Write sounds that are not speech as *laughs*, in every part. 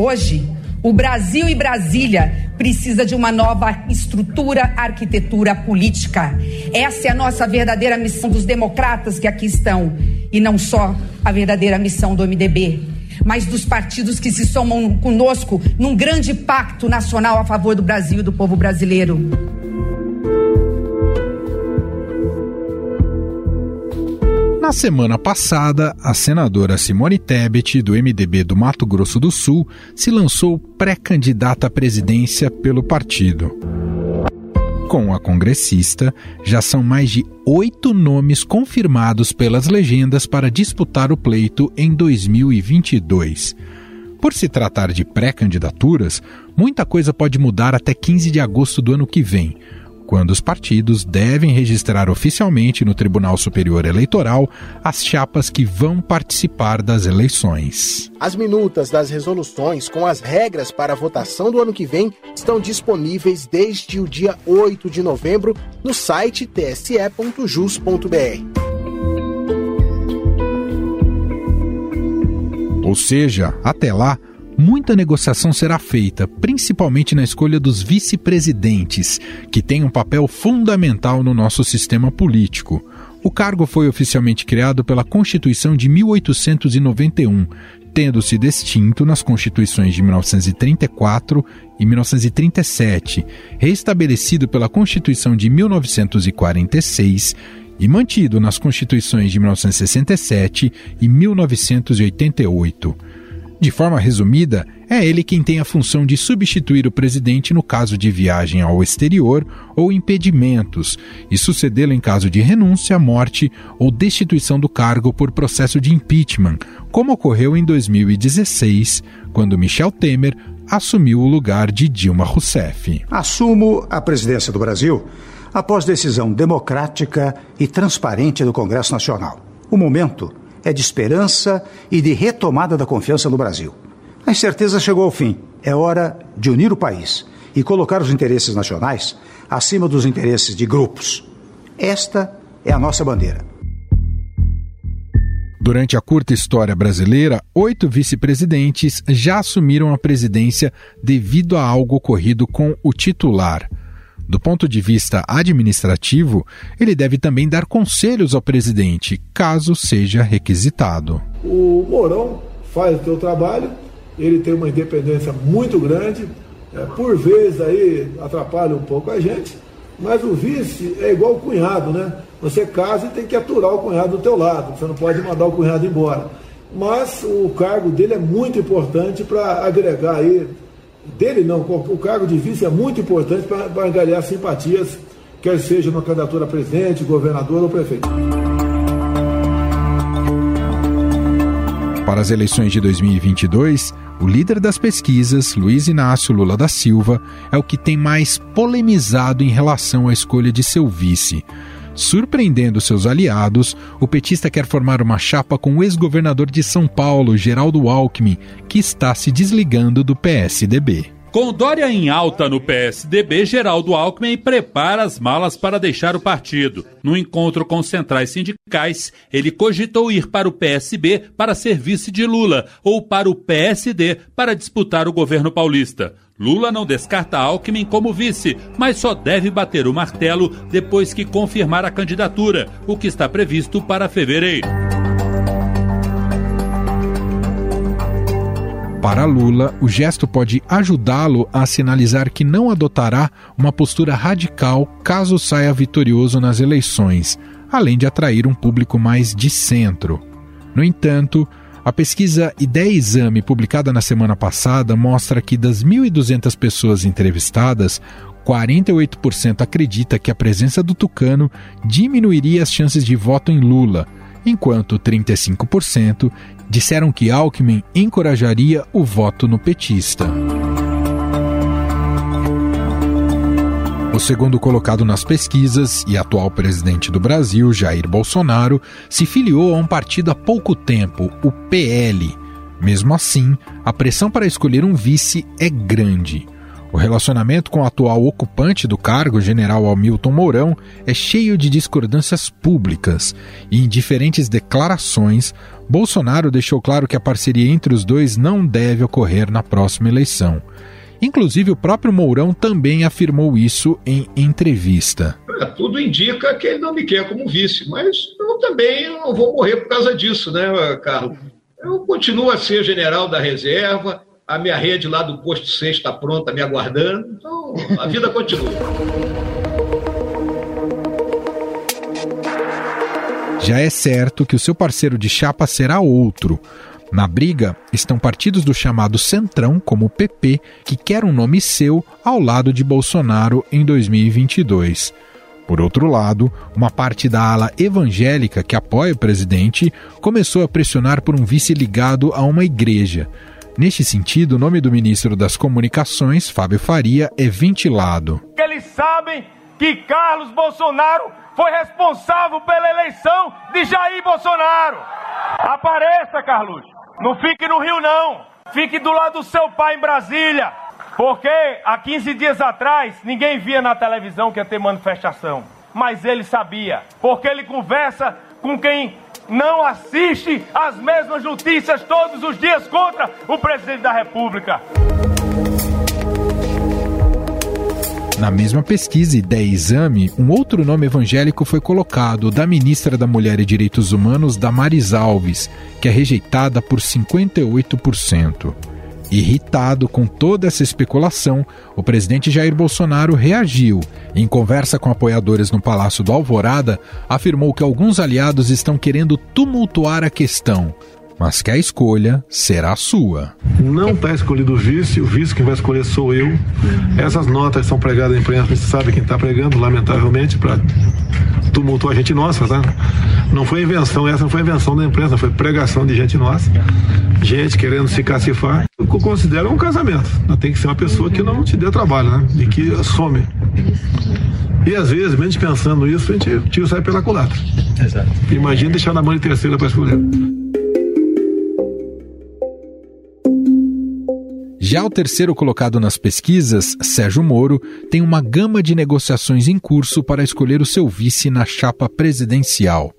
Hoje, o Brasil e Brasília precisa de uma nova estrutura, arquitetura política. Essa é a nossa verdadeira missão dos democratas que aqui estão e não só a verdadeira missão do MDB, mas dos partidos que se somam conosco num grande pacto nacional a favor do Brasil e do povo brasileiro. Na semana passada, a senadora Simone Tebet, do MDB do Mato Grosso do Sul, se lançou pré-candidata à presidência pelo partido. Com a congressista, já são mais de oito nomes confirmados pelas legendas para disputar o pleito em 2022. Por se tratar de pré-candidaturas, muita coisa pode mudar até 15 de agosto do ano que vem quando os partidos devem registrar oficialmente no Tribunal Superior Eleitoral as chapas que vão participar das eleições. As minutas das resoluções com as regras para a votação do ano que vem estão disponíveis desde o dia 8 de novembro no site tse.jus.br. Ou seja, até lá, muita negociação será feita, principalmente na escolha dos vice-presidentes, que têm um papel fundamental no nosso sistema político. O cargo foi oficialmente criado pela Constituição de 1891, tendo se distinto nas constituições de 1934 e 1937, restabelecido pela Constituição de 1946 e mantido nas constituições de 1967 e 1988. De forma resumida, é ele quem tem a função de substituir o presidente no caso de viagem ao exterior ou impedimentos, e sucedê-lo em caso de renúncia, morte ou destituição do cargo por processo de impeachment, como ocorreu em 2016, quando Michel Temer assumiu o lugar de Dilma Rousseff. Assumo a presidência do Brasil após decisão democrática e transparente do Congresso Nacional. O momento é de esperança e de retomada da confiança no Brasil. A incerteza chegou ao fim. É hora de unir o país e colocar os interesses nacionais acima dos interesses de grupos. Esta é a nossa bandeira. Durante a curta história brasileira, oito vice-presidentes já assumiram a presidência devido a algo ocorrido com o titular. Do ponto de vista administrativo, ele deve também dar conselhos ao presidente, caso seja requisitado. O Mourão faz o seu trabalho, ele tem uma independência muito grande, é, por vezes aí atrapalha um pouco a gente, mas o vice é igual o cunhado, né? Você casa e tem que aturar o cunhado do teu lado, você não pode mandar o cunhado embora. Mas o cargo dele é muito importante para agregar aí dele não, o cargo de vice é muito importante para angariar simpatias, quer seja uma candidatura a presidente, governador ou prefeito. Para as eleições de 2022, o líder das pesquisas, Luiz Inácio Lula da Silva, é o que tem mais polemizado em relação à escolha de seu vice. Surpreendendo seus aliados, o petista quer formar uma chapa com o ex-governador de São Paulo, Geraldo Alckmin, que está se desligando do PSDB. Com Dória em alta no PSDB, Geraldo Alckmin prepara as malas para deixar o partido. No encontro com centrais sindicais, ele cogitou ir para o PSB para ser vice de Lula ou para o PSD para disputar o governo paulista. Lula não descarta Alckmin como vice, mas só deve bater o martelo depois que confirmar a candidatura, o que está previsto para fevereiro. Para Lula, o gesto pode ajudá-lo a sinalizar que não adotará uma postura radical caso saia vitorioso nas eleições, além de atrair um público mais de centro. No entanto, a pesquisa Ideia Exame, publicada na semana passada, mostra que das 1.200 pessoas entrevistadas, 48% acredita que a presença do tucano diminuiria as chances de voto em Lula, enquanto 35% disseram que Alckmin encorajaria o voto no petista. O segundo colocado nas pesquisas e atual presidente do Brasil, Jair Bolsonaro, se filiou a um partido há pouco tempo, o PL. Mesmo assim, a pressão para escolher um vice é grande. O relacionamento com o atual ocupante do cargo, general Hamilton Mourão, é cheio de discordâncias públicas e em diferentes declarações, Bolsonaro deixou claro que a parceria entre os dois não deve ocorrer na próxima eleição. Inclusive, o próprio Mourão também afirmou isso em entrevista. Tudo indica que ele não me quer como vice, mas eu também não vou morrer por causa disso, né, Carlos? Eu continuo a ser general da reserva, a minha rede lá do posto 6 está pronta, me aguardando. Então, a vida continua. Já é certo que o seu parceiro de chapa será outro. Na briga estão partidos do chamado Centrão, como o PP, que quer um nome seu ao lado de Bolsonaro em 2022. Por outro lado, uma parte da ala evangélica que apoia o presidente começou a pressionar por um vice ligado a uma igreja. Neste sentido, o nome do ministro das Comunicações, Fábio Faria, é ventilado. Eles sabem que Carlos Bolsonaro foi responsável pela eleição de Jair Bolsonaro. Apareça, Carlos. Não fique no Rio, não. Fique do lado do seu pai em Brasília. Porque há 15 dias atrás ninguém via na televisão que ia ter manifestação. Mas ele sabia. Porque ele conversa com quem não assiste às mesmas notícias todos os dias contra o presidente da República. Na mesma pesquisa e Ideia Exame, um outro nome evangélico foi colocado, da ministra da Mulher e Direitos Humanos, Damares Alves, que é rejeitada por 58%. Irritado com toda essa especulação, o presidente Jair Bolsonaro reagiu. Em conversa com apoiadores no Palácio do Alvorada, afirmou que alguns aliados estão querendo tumultuar a questão, mas que a escolha será sua. Não está escolhido o vice, o vice que vai escolher sou eu. Essas notas são pregadas na imprensa, você sabe quem está pregando, lamentavelmente, para tumultuar a gente nossa, tá? Não foi invenção, essa não foi invenção da imprensa, foi pregação de gente nossa. Gente querendo se cacifar. Eu considero um casamento. Tem que ser uma pessoa que não te dê trabalho, né? E que some. E às vezes, menos pensando isso, a gente o tiro sai pela culatra. Exato. Imagina deixar na mão de terceira para escolher. Já o terceiro colocado nas pesquisas, Sérgio Moro, tem uma gama de negociações em curso para escolher o seu vice na chapa presidencial.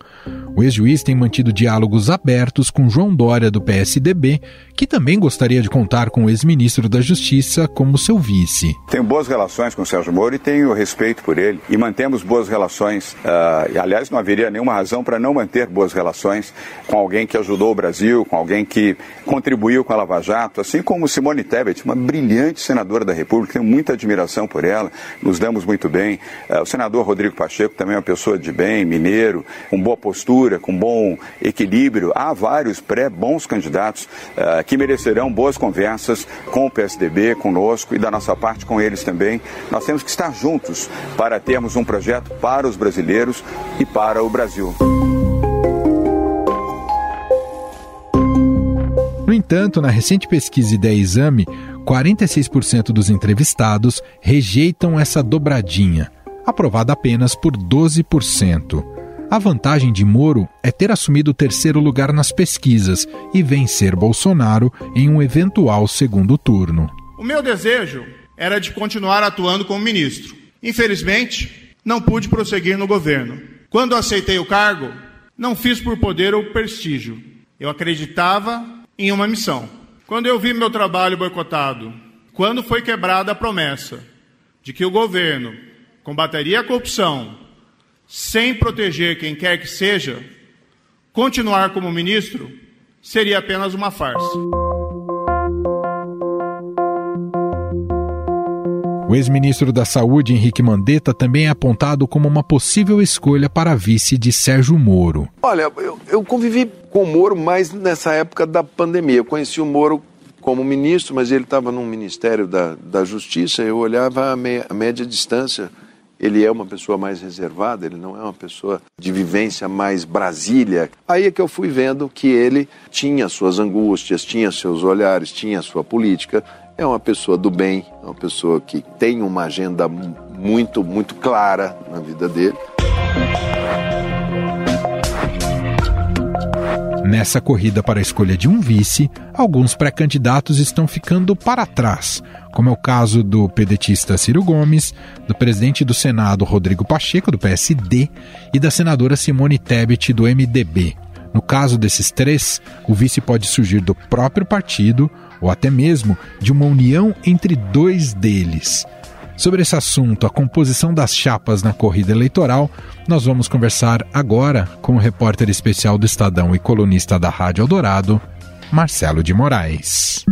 O ex-juiz tem mantido diálogos abertos com João Dória, do PSDB, que também gostaria de contar com o ex-ministro da Justiça como seu vice. Tenho boas relações com o Sérgio Moro e tenho respeito por ele. E mantemos boas relações. Uh, e, aliás, não haveria nenhuma razão para não manter boas relações com alguém que ajudou o Brasil, com alguém que contribuiu com a Lava Jato, assim como Simone Tebet, uma brilhante senadora da República. Tenho muita admiração por ela, nos damos muito bem. Uh, o senador Rodrigo Pacheco também é uma pessoa de bem, mineiro, com boa postura, com bom equilíbrio. Há vários pré-bons candidatos uh, que merecerão boas conversas com o PSDB, conosco e da nossa parte com eles também. Nós temos que estar juntos para termos um projeto para os brasileiros e para o Brasil. No entanto, na recente pesquisa Ideia Exame, 46% dos entrevistados rejeitam essa dobradinha, aprovada apenas por 12%. A vantagem de Moro é ter assumido o terceiro lugar nas pesquisas e vencer Bolsonaro em um eventual segundo turno. O meu desejo era de continuar atuando como ministro. Infelizmente, não pude prosseguir no governo. Quando aceitei o cargo, não fiz por poder ou prestígio. Eu acreditava em uma missão. Quando eu vi meu trabalho boicotado, quando foi quebrada a promessa de que o governo combateria a corrupção, sem proteger quem quer que seja, continuar como ministro seria apenas uma farsa. O ex-ministro da Saúde, Henrique Mandetta, também é apontado como uma possível escolha para vice de Sérgio Moro. Olha, eu, eu convivi com o Moro mais nessa época da pandemia. Eu conheci o Moro como ministro, mas ele estava no Ministério da, da Justiça. Eu olhava a, meia, a média distância ele é uma pessoa mais reservada, ele não é uma pessoa de vivência mais Brasília. Aí é que eu fui vendo que ele tinha suas angústias, tinha seus olhares, tinha sua política. É uma pessoa do bem, é uma pessoa que tem uma agenda muito, muito clara na vida dele. Nessa corrida para a escolha de um vice, alguns pré-candidatos estão ficando para trás, como é o caso do pedetista Ciro Gomes, do presidente do Senado Rodrigo Pacheco, do PSD, e da senadora Simone Tebet, do MDB. No caso desses três, o vice pode surgir do próprio partido ou até mesmo de uma união entre dois deles. Sobre esse assunto, a composição das chapas na corrida eleitoral, nós vamos conversar agora com o repórter especial do Estadão e colunista da Rádio Eldorado, Marcelo de Moraes.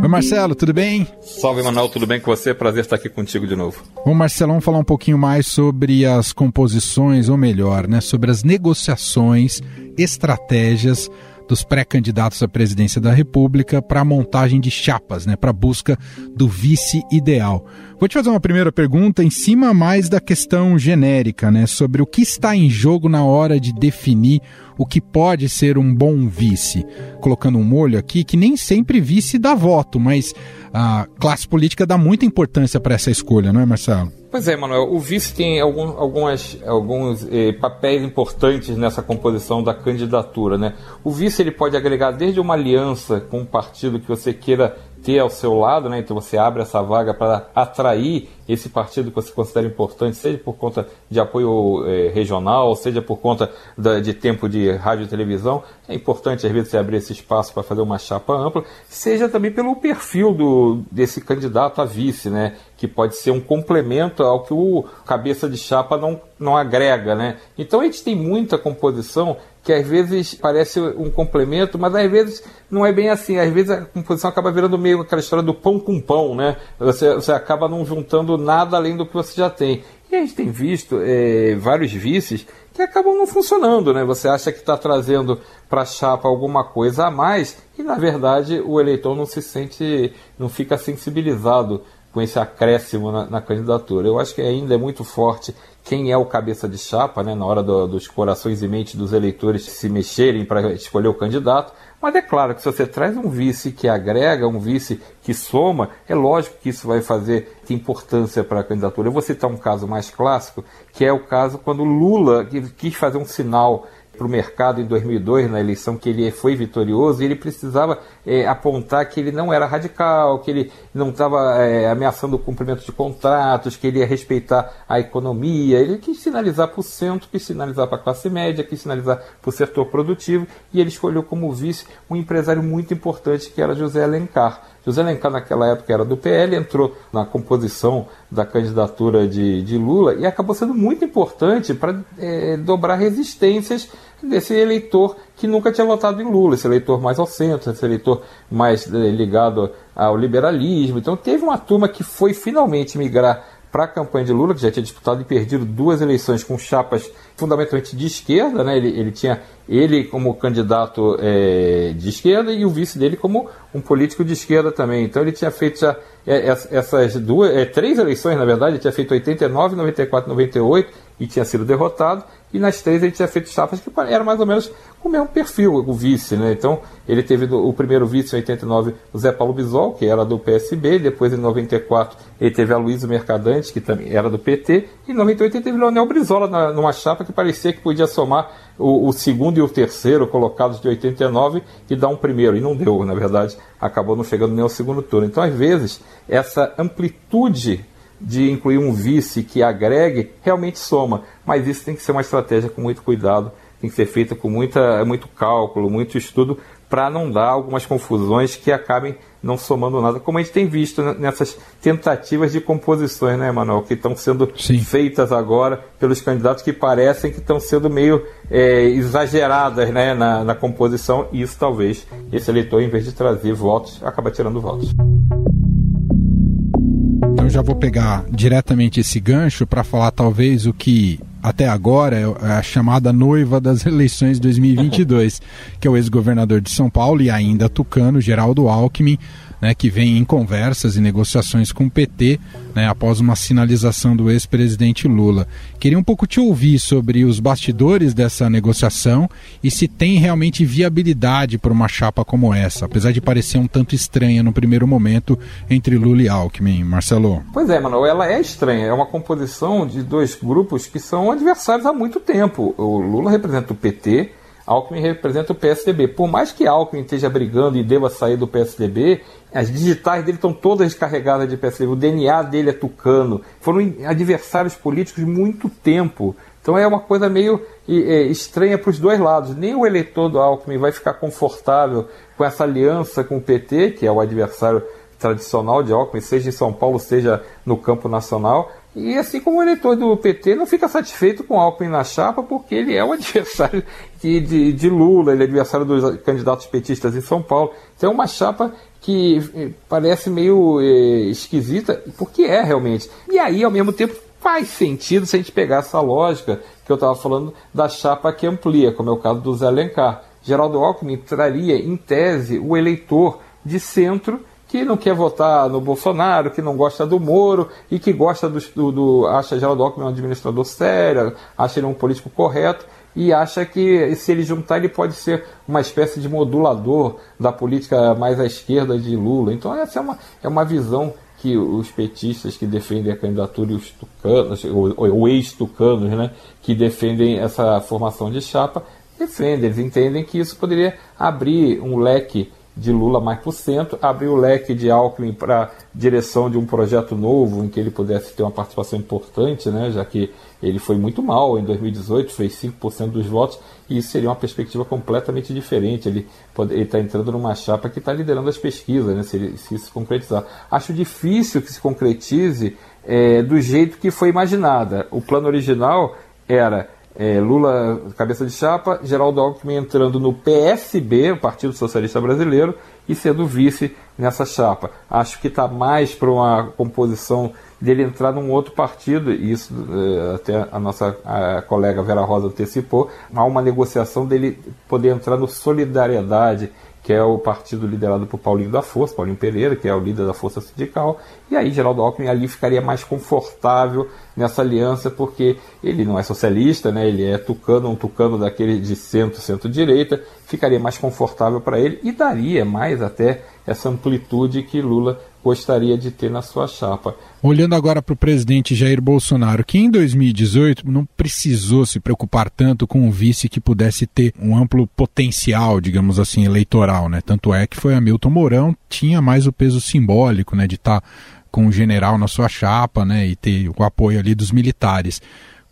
Oi, Marcelo, tudo bem? Salve, Manuel, tudo bem com você? Prazer estar aqui contigo de novo. Bom, Marcelo, vamos falar um pouquinho mais sobre as composições, ou melhor, né, sobre as negociações, estratégias dos pré-candidatos à presidência da República para a montagem de chapas, né, para a busca do vice ideal. Vou te fazer uma primeira pergunta em cima mais da questão genérica, né, sobre o que está em jogo na hora de definir o que pode ser um bom vice. Colocando um molho aqui que nem sempre vice dá voto, mas a classe política dá muita importância para essa escolha, não é, Marcelo? Pois é, Manuel. O vice tem algum, algumas, alguns eh, papéis importantes nessa composição da candidatura. Né? O vice ele pode agregar desde uma aliança com um partido que você queira ter ao seu lado, né? então você abre essa vaga para atrair esse partido que você considera importante, seja por conta de apoio eh, regional, seja por conta da, de tempo de rádio e televisão. É importante, às vezes, você abrir esse espaço para fazer uma chapa ampla, seja também pelo perfil do, desse candidato a vice, né? que pode ser um complemento ao que o cabeça de chapa não, não agrega. Né? Então a gente tem muita composição que às vezes parece um complemento, mas às vezes não é bem assim. Às vezes a composição acaba virando meio aquela história do pão com pão, né? Você, você acaba não juntando nada além do que você já tem. E a gente tem visto é, vários vices que acabam não funcionando, né? Você acha que está trazendo para a chapa alguma coisa a mais e na verdade o eleitor não se sente, não fica sensibilizado com esse acréscimo na, na, candidatura. Eu acho que ainda é muito forte quem é o cabeça de chapa, né, na hora do, dos corações e mentes dos eleitores se mexerem para escolher o candidato. Mas é claro que se você traz um vice que agrega, um vice que soma, é lógico que isso vai fazer importância para a candidatura. Eu vou citar um caso mais clássico, que é o caso quando Lula quis fazer um sinal para o mercado em 2002, na eleição que ele foi vitorioso, e ele precisava é, apontar que ele não era radical, que ele não estava é, ameaçando o cumprimento de contratos, que ele ia respeitar a economia. Ele quis sinalizar para o centro, quis sinalizar para a classe média, quis sinalizar para o setor produtivo, e ele escolheu como vice um empresário muito importante que era José Alencar. José Alencar, naquela época, era do PL, entrou na composição da candidatura de, de Lula e acabou sendo muito importante para é, dobrar resistências desse eleitor que nunca tinha votado em Lula, esse eleitor mais ao centro, esse eleitor mais é, ligado ao liberalismo. Então, teve uma turma que foi finalmente migrar para a campanha de Lula, que já tinha disputado e perdido duas eleições com chapas fundamentalmente de esquerda, né? ele, ele tinha ele como candidato é, de esquerda e o vice dele como um político de esquerda também. Então ele tinha feito já é, essas duas, é, três eleições, na verdade, ele tinha feito 89, 94, 98 e tinha sido derrotado. E nas três ele tinha feito chapas que eram mais ou menos o mesmo perfil, o vice, né? Então ele teve o primeiro vice em 89, o Zé Paulo Bisol, que era do PSB, depois em 94 ele teve a Luísa Mercadante, que também era do PT, e em 98 ele teve Leonel Brizola na, numa chapa que parecia que podia somar o, o, segundo e o terceiro colocados de 89 e dar um primeiro. E não deu, na verdade, acabou não chegando nem ao segundo turno. Então, às vezes, essa amplitude de incluir um vice que agregue realmente soma, mas isso tem que ser uma estratégia com muito cuidado, tem que ser feita com muita, muito cálculo, muito estudo, para não dar algumas confusões que acabem não somando nada, como a gente tem visto nessas tentativas de composições, né, Emanuel, que estão sendo Sim. feitas agora pelos candidatos que parecem que estão sendo meio é, exageradas né, na, na composição, e isso talvez esse eleitor, em vez de trazer votos, acaba tirando votos. Então já vou pegar diretamente esse gancho para falar talvez o que até agora é, é a chamada noiva das *laughs* eleições de 2022, que é o ex-governador de São Paulo e ainda tucano, Geraldo Alckmin, né, que vem em conversas e negociações com o PT, né, após uma sinalização do ex-presidente Lula. Queria um pouco te ouvir sobre os bastidores dessa negociação e se tem realmente viabilidade para uma chapa como essa, apesar de parecer um tanto estranha no primeiro momento entre Lula e Alckmin, Marcelo. Pois é, Manuel, ela é estranha. É uma composição de dois grupos que são adversários há muito tempo. O Lula representa o PT Alckmin representa o PSDB. Por mais que Alckmin esteja brigando e deva sair do PSDB, as digitais dele estão todas descarregadas de PSDB. O DNA dele é tucano. Foram adversários políticos muito tempo. Então é uma coisa meio é, estranha para os dois lados. Nem o eleitor do Alckmin vai ficar confortável com essa aliança com o PT, que é o adversário tradicional de Alckmin, seja em São Paulo, seja no campo nacional. E assim como o eleitor do PT não fica satisfeito com Alckmin na chapa, porque ele é o *laughs* adversário de, de, de Lula, ele é adversário dos candidatos petistas em São Paulo. Então é uma chapa que eh, parece meio é, esquisita, porque é realmente. E aí, ao mesmo tempo, faz sentido se a gente pegar essa lógica que eu estava falando da chapa que amplia, como é o caso do Zé Alencar. Geraldo Alckmin traria, em tese, o eleitor de centro que não quer votar no Bolsonaro, que não gosta do Moro e que gosta do, do, acha Geraldo Alckmin um administrador sério, acha ele um político correto e acha que se ele juntar ele pode ser uma espécie de modulador da política mais à esquerda de Lula. Então essa é uma, é uma visão que os petistas que defendem a candidatura e os tucanos, ou, ou ex-tucanos, né, que defendem essa formação de chapa, defendem. Eles entendem que isso poderia abrir um leque de Lula mais por cento, abriu o leque de Alckmin para direção de um projeto novo em que ele pudesse ter uma participação importante, né, já que ele foi muito mal em 2018, fez 5% dos votos, e isso seria uma perspectiva completamente diferente. Ele está entrando numa chapa que está liderando as pesquisas, né, se, ele, se isso se concretizar. Acho difícil que se concretize é, do jeito que foi imaginada. O plano original era é, Lula cabeça de chapa, Geraldo Alckmin entrando no PSB, o Partido Socialista Brasileiro, e sendo vice nessa chapa. Acho que está mais para uma composição dele entrar num outro partido, e isso é, até a nossa a colega Vera Rosa antecipou, há uma negociação dele poder entrar no Solidariedade, que é o partido liderado por Paulinho da Força, Paulinho Pereira, que é o líder da Força Sindical, e aí Geraldo Alckmin ali ficaria mais confortável nessa aliança, porque ele não é socialista, né? ele é tucano, um tucano daquele de centro, centro-direita, ficaria mais confortável para ele e daria mais até essa amplitude que Lula gostaria de ter na sua chapa. Olhando agora para o presidente Jair Bolsonaro, que em 2018 não precisou se preocupar tanto com um vice que pudesse ter um amplo potencial, digamos assim, eleitoral, né? Tanto é que foi Hamilton Mourão, tinha mais o peso simbólico, né, de estar tá com o general na sua chapa, né, e ter o apoio ali dos militares.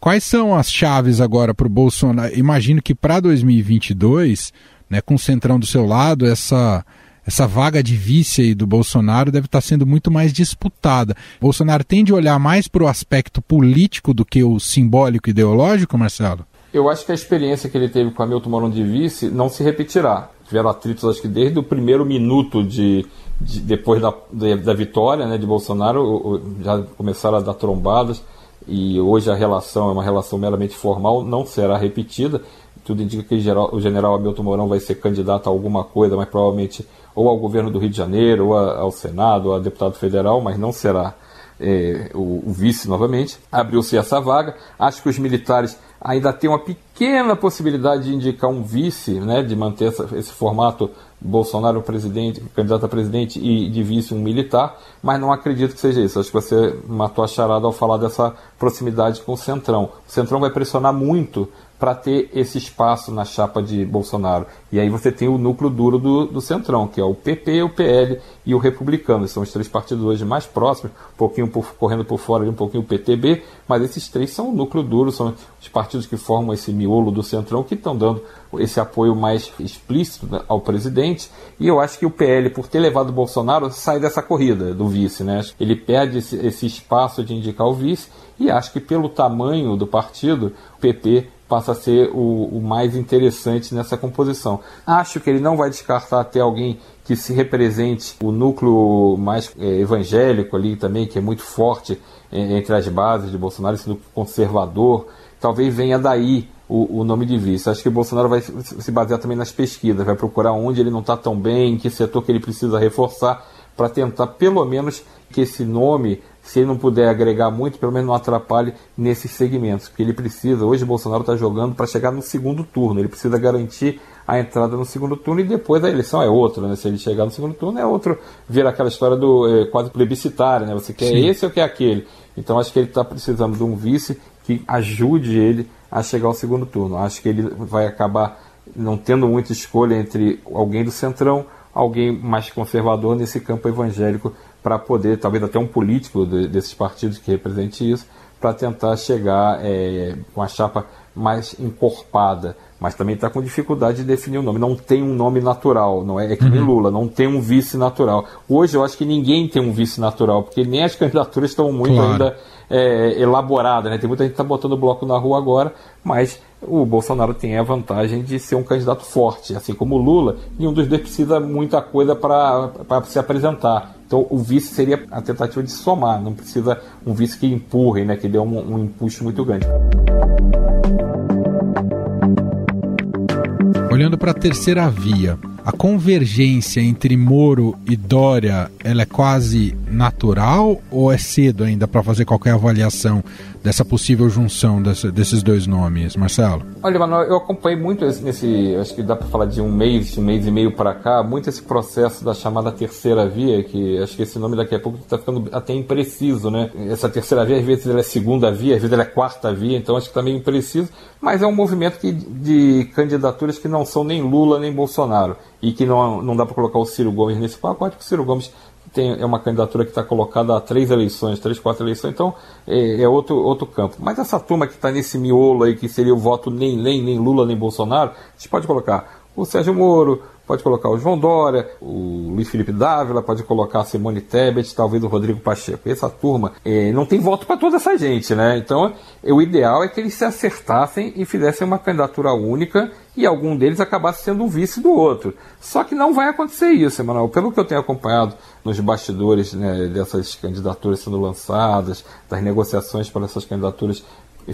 Quais são as chaves agora para o Bolsonaro? Imagino que para 2022, né, com o centrão do seu lado, essa essa vaga de vice aí do Bolsonaro deve estar sendo muito mais disputada. Bolsonaro tende a olhar mais para o aspecto político do que o simbólico ideológico, Marcelo? Eu acho que a experiência que ele teve com Hamilton Mourão de vice não se repetirá. Tiveram atritos, acho que desde o primeiro minuto de, de depois da, de, da vitória né, de Bolsonaro, já começaram a dar trombadas e hoje a relação é uma relação meramente formal, não será repetida. Tudo indica que o general Hamilton Mourão vai ser candidato a alguma coisa, mas provavelmente ou ao governo do Rio de Janeiro, ou ao Senado, ou a deputado federal, mas não será é, o, o, vice novamente. Abriu-se essa vaga. Acho que os militares ainda têm uma pequena possibilidade de indicar um vice, né, de manter essa, esse formato Bolsonaro presidente, candidato a presidente e de vice um militar, mas não acredito que seja isso. Acho que você matou a charada ao falar dessa proximidade com o Centrão. O Centrão vai pressionar muito para ter esse espaço na chapa de Bolsonaro. E aí você tem o núcleo duro do, do Centrão, que é o PP, o PL e o Republicano. São os três partidos hoje mais próximos, um pouquinho por, correndo por fora um pouquinho o PTB, mas esses três são o núcleo duro, são os partidos que formam esse miolo do Centrão que estão dando esse apoio mais explícito né, ao presidente. E eu acho que o PL, por ter levado o Bolsonaro, sai dessa corrida do vice. Né? Ele perde esse, esse espaço de indicar o vice e acho que pelo tamanho do partido, o PP passa a ser o, o, mais interessante nessa composição. Acho que ele não vai descartar até alguém que se represente o núcleo mais é, evangélico ali também, que é muito forte é, entre as bases de Bolsonaro, esse núcleo conservador. Talvez venha daí o, o, nome de vice. Acho que o Bolsonaro vai se basear também nas pesquisas, vai procurar onde ele não está tão bem, em que setor que ele precisa reforçar para tentar pelo menos que esse nome, se ele não puder agregar muito, pelo menos não atrapalhe nesses segmentos. Porque ele precisa, hoje o Bolsonaro está jogando para chegar no segundo turno, ele precisa garantir a entrada no segundo turno e depois a eleição é outra, né? Se ele chegar no segundo turno é outro, vira aquela história do é, quase plebiscitário, né? Você quer Sim. esse ou quer aquele? Então acho que ele está precisando de um vice que ajude ele a chegar ao segundo turno. Acho que ele vai acabar não tendo muita escolha entre alguém do centrão, alguém mais conservador nesse campo evangélico para poder, talvez até um político de, desses partidos que represente isso, para tentar chegar é, com a chapa mais encorpada. Mas também está com dificuldade de definir o nome. Não tem um nome natural, não é, é que nem uhum. Lula, não tem um vice natural. Hoje eu acho que ninguém tem um vice natural, porque nem as candidaturas estão muito claro. ainda é, elaborada, né? Tem muita gente que está botando bloco na rua agora, mas o Bolsonaro tem a vantagem de ser um candidato forte, assim como o Lula, nenhum dos dois precisa muita coisa para se apresentar. Então o vice seria a tentativa de somar, não precisa um vice que empurre, né, que dê um, um impulso muito grande. Olhando para a terceira via, a convergência entre Moro e Dória ela é quase natural ou é cedo ainda para fazer qualquer avaliação dessa possível junção desse, desses dois nomes, Marcelo? Olha, Manuel, eu acompanhei muito nesse, acho que dá para falar de um mês, um mês e meio para cá, muito esse processo da chamada terceira via, que acho que esse nome daqui a pouco está ficando até impreciso, né? Essa terceira via, às vezes ela é segunda via, às vezes ela é quarta via, então acho que está meio impreciso, mas é um movimento que, de candidaturas que não são nem Lula nem Bolsonaro e que não, não dá para colocar o Ciro Gomes nesse pacote, porque o Ciro Gomes tem, é uma candidatura que está colocada a três eleições, três, quatro eleições, então é, é outro, outro campo. Mas essa turma que está nesse miolo aí, que seria o voto nem, nem, nem Lula, nem Bolsonaro, a gente pode colocar o Sérgio Moro, pode colocar o João Dória, o Luiz Felipe Dávila, pode colocar a Simone Tebet, talvez o Rodrigo Pacheco. Essa turma é, não tem voto para toda essa gente, né? Então, o ideal é que eles se acertassem e fizessem uma candidatura única e algum deles acabasse sendo o vice do outro. Só que não vai acontecer isso, Emanuel. Pelo que eu tenho acompanhado nos bastidores né, dessas candidaturas sendo lançadas, das negociações para essas candidaturas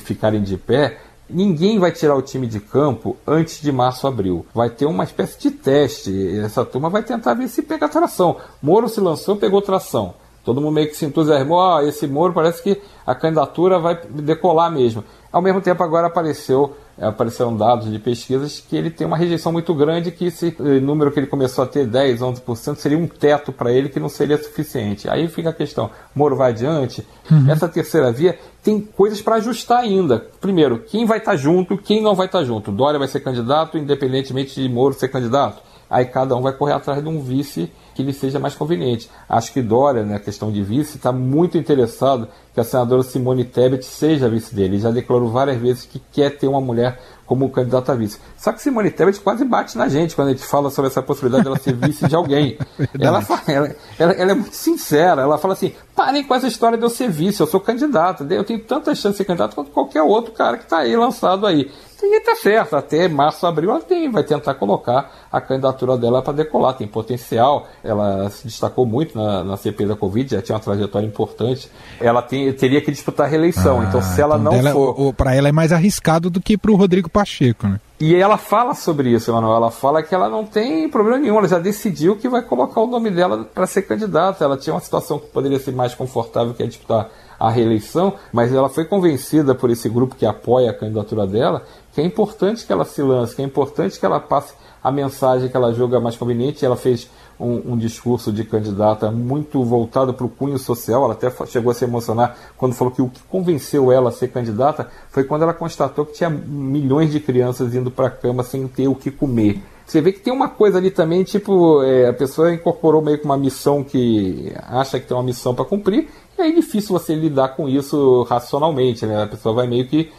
ficarem de pé, Ninguém vai tirar o time de campo antes de março, abril. Vai ter uma espécie de teste. Essa turma vai tentar ver se pega tração. Moro se lançou, pegou tração. Todo mundo meio que se entusiasmou. Ah, esse Moro parece que a candidatura vai decolar mesmo. Ao mesmo tempo, agora apareceu é, apareceram dados de pesquisas que ele tem uma rejeição muito grande, que esse eh, número que ele começou a ter, 10, 11%, seria um teto para ele que não seria suficiente. Aí fica a questão, Moro vai adiante? Uhum. Essa terceira via tem coisas para ajustar ainda. Primeiro, quem vai estar tá junto, quem não vai estar tá junto. Dória vai ser candidato, independentemente de Moro ser candidato. Aí cada um vai correr atrás de um vice que lhe seja mais conveniente. Acho que Dória, na né, questão de vice, está muito interessado que a senadora Simone Tebet seja vice dele. Ele já declarou várias vezes que quer ter uma mulher como candidata a vice. Só que Simone Tebet quase bate na gente quando a gente fala sobre essa possibilidade dela ser vice de alguém. *laughs* ela, ela, ela, ela, é muito sincera. Ela fala assim: parem com essa história de eu ser vice, eu sou candidata. Eu tenho tanta chance de ser candidato quanto qualquer outro cara que está aí lançado aí. E tá certo, até março, abril ela tem, vai tentar colocar a candidatura dela para decolar, tem potencial. Ela se destacou muito na, na CP da Covid, já tinha uma trajetória importante. Ela tem, teria que disputar a reeleição, ah, então se ela então não for. Para ela é mais arriscado do que para o Rodrigo Pacheco, né? E ela fala sobre isso, Emanuel. Ela fala que ela não tem problema nenhum, ela já decidiu que vai colocar o nome dela para ser candidata. Ela tinha uma situação que poderia ser mais confortável, que é disputar a reeleição, mas ela foi convencida por esse grupo que apoia a candidatura dela que é importante que ela se lance, que é importante que ela passe a mensagem que ela julga mais conveniente. Ela fez um, um discurso de candidata muito voltado para o cunho social. Ela até chegou a se emocionar quando falou que o que convenceu ela a ser candidata foi quando ela constatou que tinha milhões de crianças indo para a cama sem ter o que comer. Você vê que tem uma coisa ali também, tipo, é, a pessoa incorporou meio que uma missão que acha que tem uma missão para cumprir, e aí é difícil você lidar com isso racionalmente, né? A pessoa vai meio que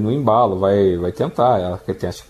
no embalo, vai, vai tentar, ela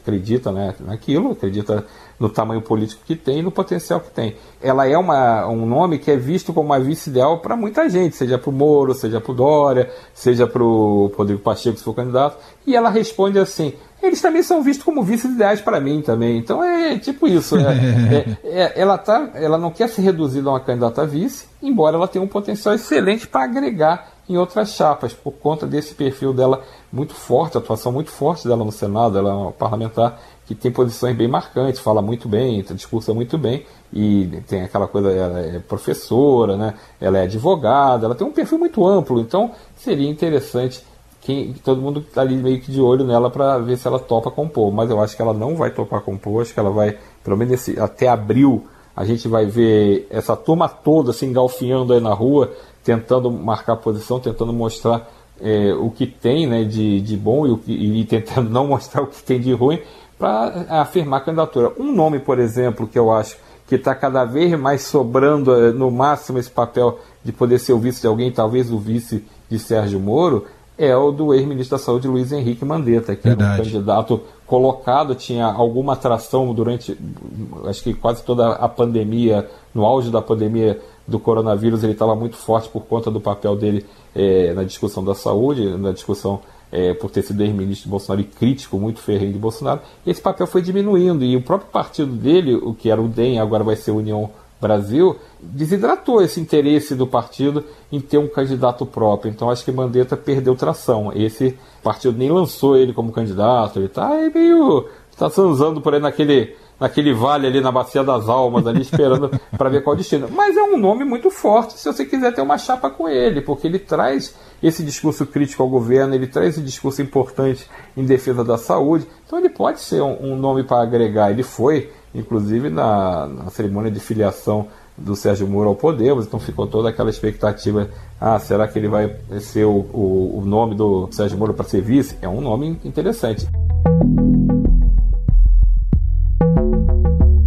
acredita né, naquilo, acredita no tamanho político que tem e no potencial que tem. Ela é uma, um nome que é visto como uma vice ideal para muita gente, seja para o Moro, seja para o Dória, seja para o Rodrigo Pacheco, se for candidato, e ela responde assim: eles também são vistos como vices ideais para mim também. Então é tipo isso. É, *laughs* é, é, ela, tá, ela não quer ser reduzida a uma candidata a vice, embora ela tenha um potencial excelente para agregar em outras chapas, por conta desse perfil dela muito forte, atuação muito forte dela no Senado, ela é uma parlamentar que tem posições bem marcantes, fala muito bem, discursa muito bem, e tem aquela coisa, ela é professora, né? ela é advogada, ela tem um perfil muito amplo, então seria interessante quem, todo mundo está ali meio que de olho nela para ver se ela topa compor, mas eu acho que ela não vai topar compor, acho que ela vai, pelo menos esse, até abril, a gente vai ver essa turma toda se engalfinhando aí na rua, tentando marcar posição, tentando mostrar é, o que tem né, de, de bom e, que, e tentando *laughs* não mostrar o que tem de ruim para afirmar a candidatura. Um nome, por exemplo, que eu acho que está cada vez mais sobrando é, no máximo esse papel de poder ser o vice de alguém, talvez o vice de Sérgio Moro, é o do ex-ministro da Saúde Luiz Henrique Mandetta, que Verdade. era um candidato colocado, tinha alguma atração durante, acho que quase toda a pandemia, no auge da pandemia do coronavírus, ele estava muito forte por conta do papel dele é, na discussão da saúde, na discussão é, por ter sido ex-ministro de Bolsonaro e crítico muito ferrenho de Bolsonaro. Esse papel foi diminuindo e o próprio partido dele, o que era o DEM, agora vai ser União Brasil, desidratou esse interesse do partido em ter um candidato próprio. Então acho que Mandetta perdeu tração. Esse partido nem lançou ele como candidato, ele está meio. está usando por aí naquele naquele vale ali na Bacia das Almas, ali esperando *laughs* para ver qual destino. Mas é um nome muito forte se você quiser ter uma chapa com ele, porque ele traz esse discurso crítico ao governo, ele traz esse discurso importante em defesa da saúde. Então ele pode ser um, um nome para agregar. Ele foi, inclusive, na, na cerimônia de filiação do Sérgio Moro ao Podemos, então ficou toda aquela expectativa, ah, será que ele vai ser o, o, o nome do Sérgio Moro para ser vice? É um nome interessante.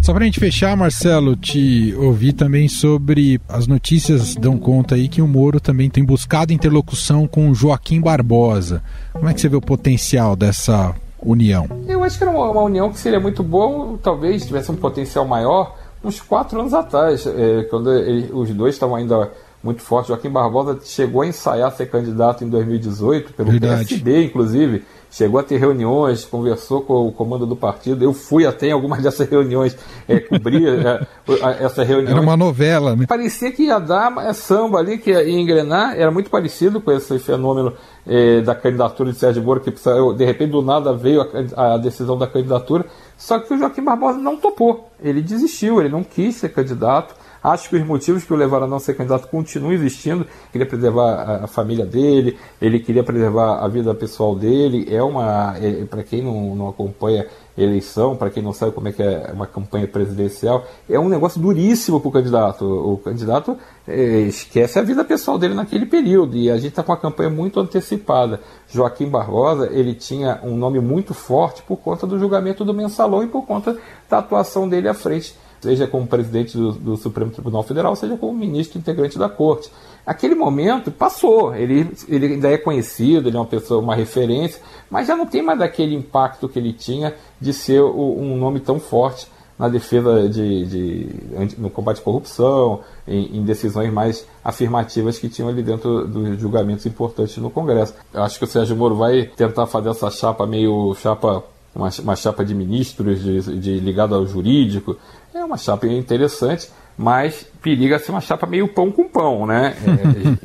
Só para a gente fechar, Marcelo, te ouvi também sobre as notícias dão conta aí que o Moro também tem buscado interlocução com Joaquim Barbosa. Como é que você vê o potencial dessa união? Eu acho que era uma, uma união que seria muito boa, talvez tivesse um potencial maior uns quatro anos atrás, é, quando ele, os dois estavam ainda muito fortes. Joaquim Barbosa chegou a ensaiar ser candidato em 2018, pelo Verdade. PSD, inclusive chegou a ter reuniões, conversou com o comando do partido. Eu fui até em algumas dessas reuniões, é, cobria é, essa reunião. Era uma novela, né? Parecia que ia dar é, samba ali, que ia engrenar. Era muito parecido com esse fenômeno é, da candidatura de Sérgio Moro, que de repente do nada veio a, a decisão da candidatura. Só que o Joaquim Barbosa não topou. Ele desistiu, ele não quis ser candidato. Acho que os motivos que o levaram a não ser candidato continuam existindo. Queria preservar a, família dele, ele queria preservar a vida pessoal dele. É uma, é, para quem não, não acompanha eleição, para quem não sabe como é que é uma campanha presidencial, é um negócio duríssimo para o candidato. O candidato é, esquece a vida pessoal dele naquele período e a gente está com uma campanha muito antecipada. Joaquim Barbosa ele tinha um nome muito forte por conta do julgamento do mensalão e por conta da atuação dele à frente seja como presidente do, do, Supremo Tribunal Federal, seja como ministro integrante da Corte. Aquele momento passou, ele, ele ainda é conhecido, ele é uma pessoa, uma referência, mas já não tem mais aquele impacto que ele tinha de ser o, um nome tão forte na defesa de, de, no combate à corrupção, em, em, decisões mais afirmativas que tinham ali dentro dos julgamentos importantes no Congresso. Eu acho que o Sérgio Moro vai tentar fazer essa chapa meio chapa uma, uma chapa de ministros de, de ligado ao jurídico, é uma chapa interessante, mas periga ser uma chapa meio pão com pão, né?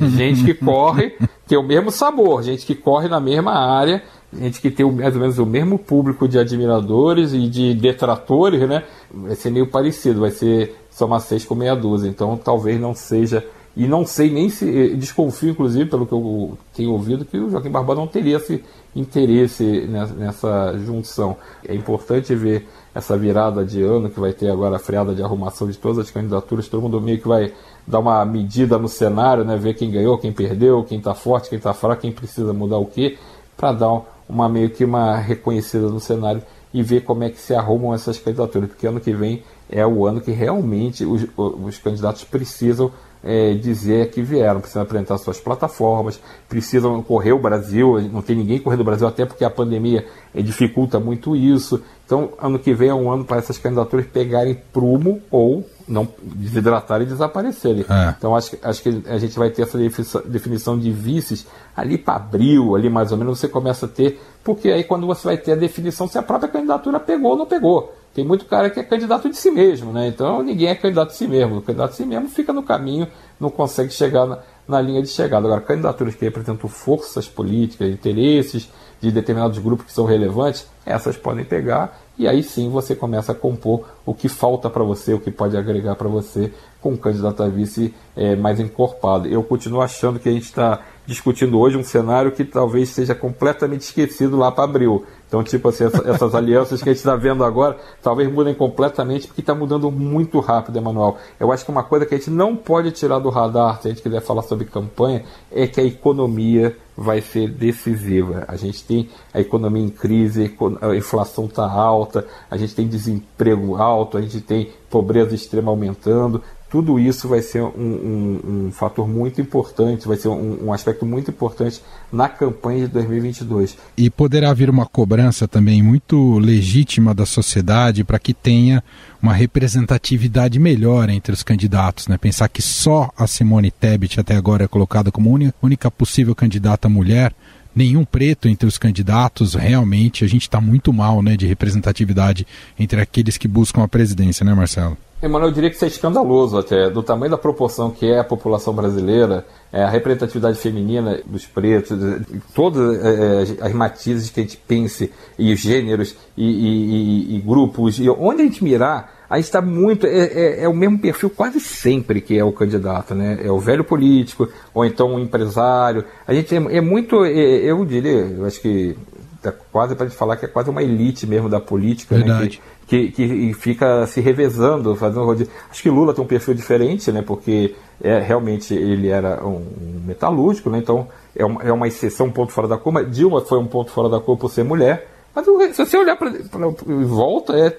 É, *laughs* gente que corre, tem o mesmo sabor, gente que corre na mesma área, gente que tem mais ou menos o mesmo público de admiradores e de detratores, né? Vai ser meio parecido, vai ser somar seis com meia dúzia, então talvez não seja. E não sei nem se. Eh, desconfio, inclusive, pelo que eu tenho ouvido, que o Joaquim Barbosa não teria esse interesse nessa, junção. É importante ver essa virada de ano que vai ter agora a freada de arrumação de todas as candidaturas, todo mundo meio que vai dar uma medida no cenário, né, ver quem ganhou, quem perdeu, quem está forte, quem está fraco, quem precisa mudar o quê, para dar uma meio que uma reconhecida no cenário e ver como é que se arrumam essas candidaturas, porque ano que vem é o ano que realmente os, os candidatos precisam é, dizer que vieram, precisam apresentar suas plataformas, precisam correr o Brasil, não tem ninguém correndo o Brasil, até porque a pandemia é, dificulta muito isso. Então, ano que vem é um ano para essas candidaturas pegarem prumo ou não desidratarem e desaparecerem. É. Então, acho, acho que a gente vai ter essa definição de vices ali para abril, ali mais ou menos, você começa a ter, porque aí quando você vai ter a definição se a própria candidatura pegou ou não pegou. Tem muito cara que é candidato de si mesmo, né? Então ninguém é candidato de si mesmo. O candidato de si mesmo fica no caminho, não consegue chegar na, na linha de chegada. Agora, candidaturas que representam forças políticas, interesses de determinados grupos que são relevantes, essas podem pegar e aí sim você começa a compor o que falta para você, o que pode agregar para você com um candidato a vice é, mais encorpado. Eu continuo achando que a gente está discutindo hoje um cenário que talvez seja completamente esquecido lá para abril. Então, tipo assim, essa, essas *laughs* alianças que a gente está vendo agora, talvez mudem completamente, porque está mudando muito rápido, Emanuel. Eu acho que uma coisa que a gente não pode tirar do radar, se a gente quiser falar sobre campanha, é que a economia vai ser decisiva. A gente tem a economia em crise, a inflação está alta, a gente tem desemprego alto, a gente tem pobreza extrema aumentando tudo isso vai ser um, um, um fator muito importante, vai ser um, um, aspecto muito importante na campanha de 2022. E poderá vir uma cobrança também muito legítima da sociedade para que tenha uma representatividade melhor entre os candidatos. Né? Pensar que só a Simone Tebet até agora é colocada como única, única possível candidata mulher nenhum preto entre os candidatos, realmente a gente está muito mal né, de representatividade entre aqueles que buscam a presidência, né, Marcelo? Emanuel, eu diria que isso é escandaloso até, do tamanho da proporção que é a população brasileira, é, a representatividade feminina dos pretos, todas é, as matizes que a gente pense, e os gêneros, e, e, e, e grupos, e onde a gente mirar, a gente está muito. É, é, é, o mesmo perfil quase sempre que é o candidato, né? É o velho político, ou então o empresário. A gente é, é muito. É, eu diria, eu acho que é quase para gente falar que é quase uma elite mesmo da política, Verdade. né? Que, que, que fica se revezando, fazendo rodízio. Acho que Lula tem um perfil diferente, né? Porque é, realmente ele era um, metalúrgico, né? Então é uma, é uma exceção, um ponto fora da curva. Dilma foi um ponto fora da curva por ser mulher. Mas se você olhar para volta, é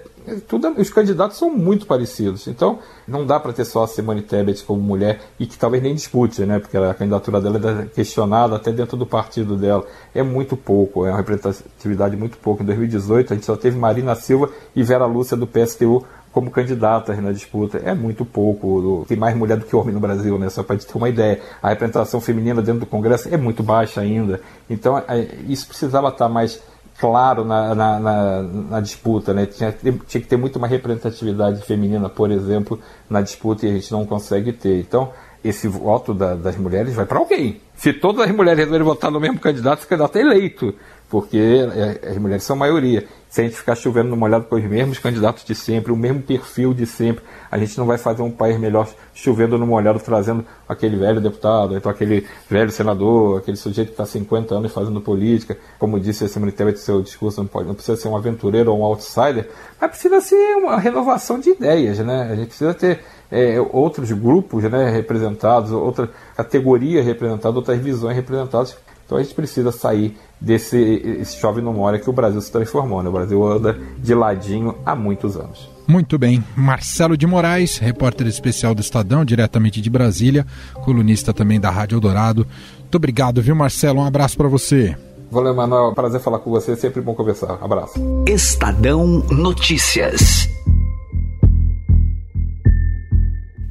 tudo, os candidatos são muito parecidos. Então, não dá para ter só a Simone Tebet como mulher e que talvez nem dispute, né? Porque a candidatura dela é questionada até dentro do partido dela. É muito pouco, é uma representatividade muito pouco. Em 2018, a gente só teve Marina Silva e Vera Lúcia do PSTU como candidatas na disputa. É muito pouco. Tem mais mulher do que homem no Brasil, né? Só para ter uma ideia. A representação feminina dentro do Congresso é muito baixa ainda. Então, é, isso precisava estar mais claro na, na, na, na disputa, né? Tinha, tinha que ter muito mais representatividade feminina, por exemplo, na disputa e a gente não consegue ter. Então, esse voto da, das mulheres vai para alguém. Se todas as mulheres resolverem votar no mesmo candidato, esse candidato é eleito, porque é, as mulheres são maioria se a gente ficar chovendo no molhado com os mesmos candidatos de sempre, o mesmo perfil de sempre, a gente não vai fazer um país melhor chovendo no molhado, trazendo aquele velho deputado, então aquele velho senador, aquele sujeito que está 50 anos fazendo política. Como disse a Simone Tebet seu discurso, não, pode, não precisa ser um aventureiro ou um outsider, mas precisa ser uma renovação de ideias, né? A gente precisa ter é, outros grupos né, representados, outra categoria representada, outras visões representadas. Então a gente precisa sair desse esse chove não mora que o Brasil se transformou. Né? O Brasil anda de ladinho há muitos anos. Muito bem. Marcelo de Moraes, repórter especial do Estadão, diretamente de Brasília, colunista também da Rádio Eldorado. Muito obrigado, viu, Marcelo? Um abraço para você. Valeu, Manuel. Prazer falar com você. Sempre bom conversar. Abraço. Estadão Notícias.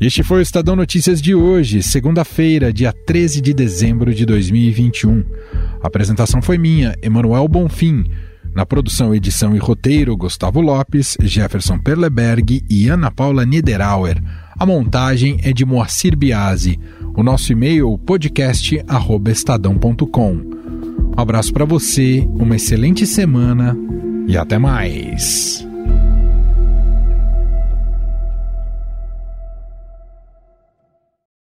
Este foi o Estadão Notícias de hoje, segunda-feira, dia 13 de dezembro de 2021. A apresentação foi minha, Emanuel Bonfim. Na produção, edição e roteiro, Gustavo Lopes, Jefferson Perleberg e Ana Paula Niederauer. A montagem é de Moacir Biasi. O nosso e-mail podcast@estadão.com. Um abraço para você, uma excelente semana e até mais.